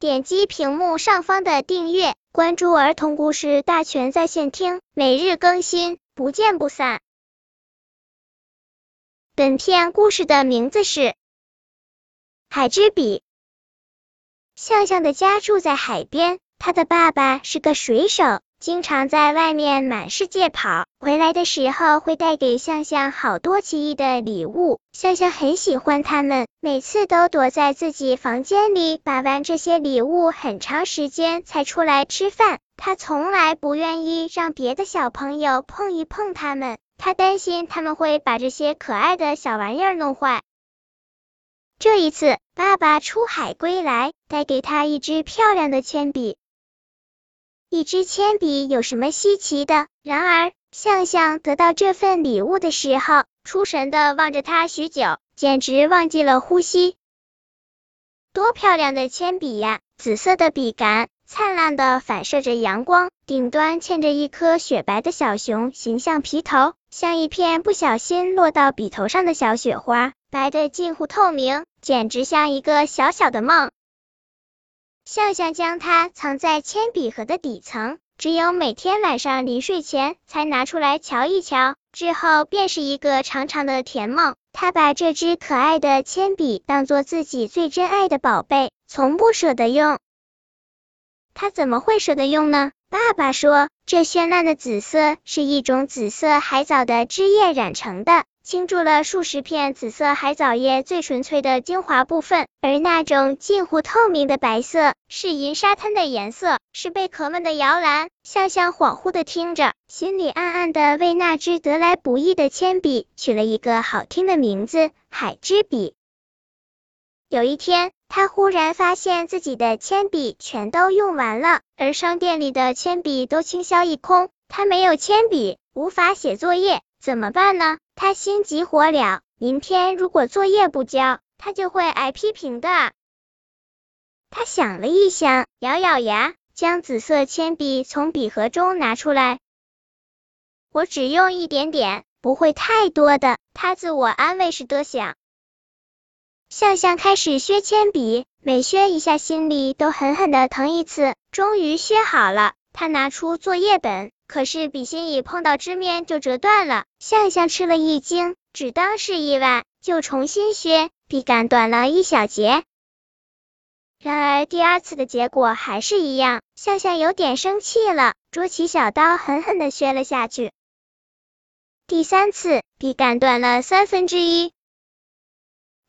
点击屏幕上方的订阅，关注儿童故事大全在线听，每日更新，不见不散。本片故事的名字是《海之笔》。象象的家住在海边，他的爸爸是个水手。经常在外面满世界跑，回来的时候会带给向向好多奇异的礼物。向向很喜欢他们，每次都躲在自己房间里把玩这些礼物，很长时间才出来吃饭。他从来不愿意让别的小朋友碰一碰他们，他担心他们会把这些可爱的小玩意儿弄坏。这一次，爸爸出海归来，带给他一支漂亮的铅笔。一支铅笔有什么稀奇的？然而，向向得到这份礼物的时候，出神的望着它许久，简直忘记了呼吸。多漂亮的铅笔呀！紫色的笔杆，灿烂的反射着阳光，顶端嵌着一颗雪白的小熊形象皮头，像一片不小心落到笔头上的小雪花，白的近乎透明，简直像一个小小的梦。向向将它藏在铅笔盒的底层，只有每天晚上临睡前才拿出来瞧一瞧，之后便是一个长长的甜梦。他把这支可爱的铅笔当做自己最珍爱的宝贝，从不舍得用。他怎么会舍得用呢？爸爸说，这绚烂的紫色是一种紫色海藻的汁液染成的。倾注了数十片紫色海藻叶最纯粹的精华部分，而那种近乎透明的白色是银沙滩的颜色，是贝壳们的摇篮。向向恍惚的听着，心里暗暗的为那支得来不易的铅笔取了一个好听的名字——海之笔。有一天，他忽然发现自己的铅笔全都用完了，而商店里的铅笔都倾销一空，他没有铅笔，无法写作业。怎么办呢？他心急火燎，明天如果作业不交，他就会挨批评的。他想了一想，咬咬牙，将紫色铅笔从笔盒中拿出来。我只用一点点，不会太多的。他自我安慰似的想。向向开始削铅笔，每削一下，心里都狠狠的疼一次。终于削好了，他拿出作业本。可是笔芯一碰到支面就折断了，向向吃了一惊，只当是意外，就重新削，笔杆短了一小节。然而第二次的结果还是一样，向向有点生气了，捉起小刀狠狠的削了下去。第三次，笔杆断了三分之一。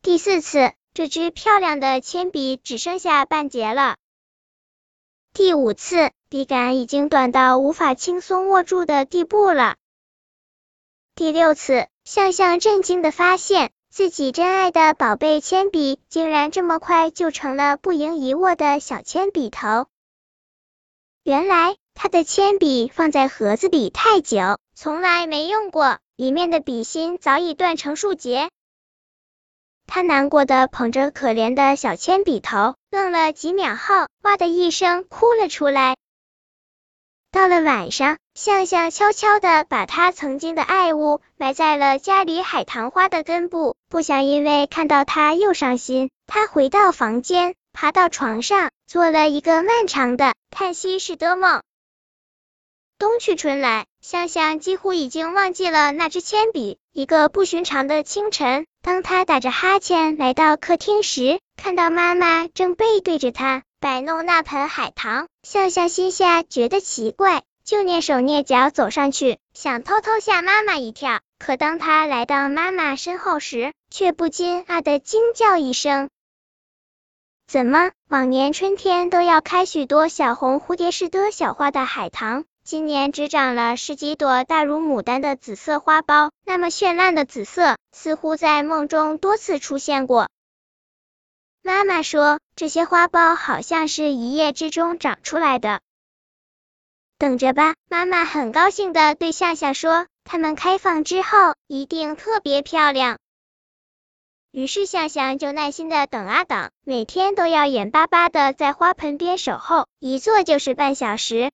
第四次，这支漂亮的铅笔只剩下半截了。第五次。笔杆已经短到无法轻松握住的地步了。第六次，向向震惊的发现自己珍爱的宝贝铅笔竟然这么快就成了不盈一握的小铅笔头。原来他的铅笔放在盒子里太久，从来没用过，里面的笔芯早已断成数节。他难过的捧着可怜的小铅笔头，愣了几秒后，哇的一声哭了出来。到了晚上，向向悄悄的把他曾经的爱物埋在了家里海棠花的根部，不想因为看到他又伤心。他回到房间，爬到床上，做了一个漫长的叹息式的梦。冬去春来，向向几乎已经忘记了那支铅笔。一个不寻常的清晨，当他打着哈欠来到客厅时，看到妈妈正背对着他。摆弄那盆海棠，向向心下觉得奇怪，就蹑手蹑脚走上去，想偷偷吓妈妈一跳。可当他来到妈妈身后时，却不禁啊的惊叫一声。怎么，往年春天都要开许多小红蝴蝶似的小花的海棠，今年只长了十几朵大如牡丹的紫色花苞？那么绚烂的紫色，似乎在梦中多次出现过。妈妈说，这些花苞好像是一夜之中长出来的。等着吧，妈妈很高兴的对向向说，它们开放之后一定特别漂亮。于是向向就耐心的等啊等，每天都要眼巴巴的在花盆边守候，一坐就是半小时。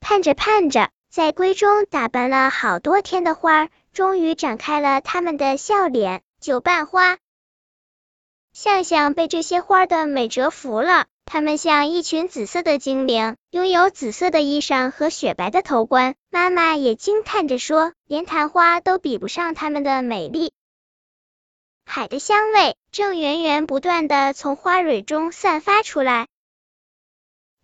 盼着盼着，在闺中打扮了好多天的花，终于展开了他们的笑脸。九瓣花。向向被这些花的美折服了，它们像一群紫色的精灵，拥有紫色的衣裳和雪白的头冠。妈妈也惊叹着说，连昙花都比不上它们的美丽。海的香味正源源不断的从花蕊中散发出来。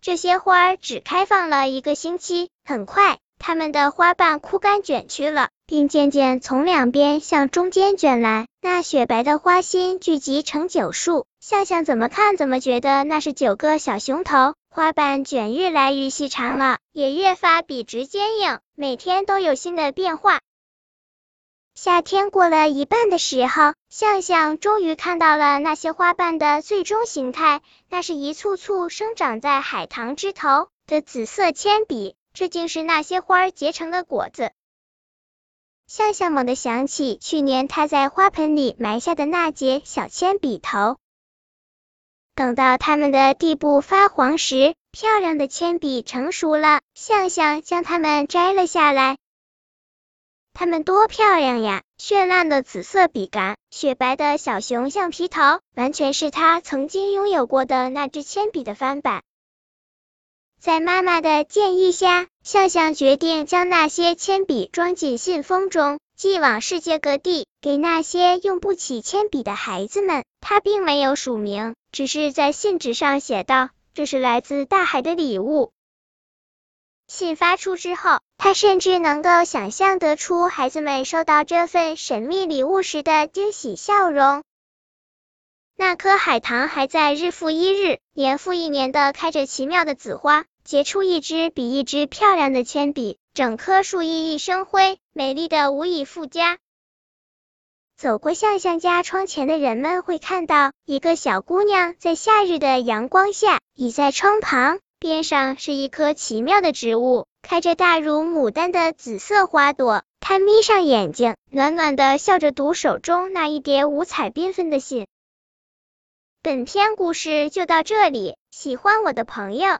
这些花只开放了一个星期，很快，它们的花瓣枯干卷曲了，并渐渐从两边向中间卷来。那雪白的花心聚集成九束，向向怎么看怎么觉得那是九个小熊头。花瓣卷越来越细长了，也越发笔直坚硬，每天都有新的变化。夏天过了一半的时候，向向终于看到了那些花瓣的最终形态，那是一簇簇生长在海棠枝头的紫色铅笔，这竟是那些花结成的果子。向向猛地想起去年他在花盆里埋下的那节小铅笔头，等到它们的地部发黄时，漂亮的铅笔成熟了，向向将它们摘了下来。它们多漂亮呀！绚烂的紫色笔杆，雪白的小熊橡皮头，完全是他曾经拥有过的那支铅笔的翻版。在妈妈的建议下，向向决定将那些铅笔装进信封中，寄往世界各地，给那些用不起铅笔的孩子们。他并没有署名，只是在信纸上写道：“这是来自大海的礼物。”信发出之后，他甚至能够想象得出孩子们收到这份神秘礼物时的惊喜笑容。那棵海棠还在日复一日、年复一年的开着奇妙的紫花，结出一支比一支漂亮的铅笔，整棵树熠熠生辉，美丽的无以复加。走过向向家窗前的人们会看到一个小姑娘在夏日的阳光下倚在窗旁。边上是一棵奇妙的植物，开着大如牡丹的紫色花朵。她眯上眼睛，暖暖的笑着读手中那一叠五彩缤纷的信。本篇故事就到这里，喜欢我的朋友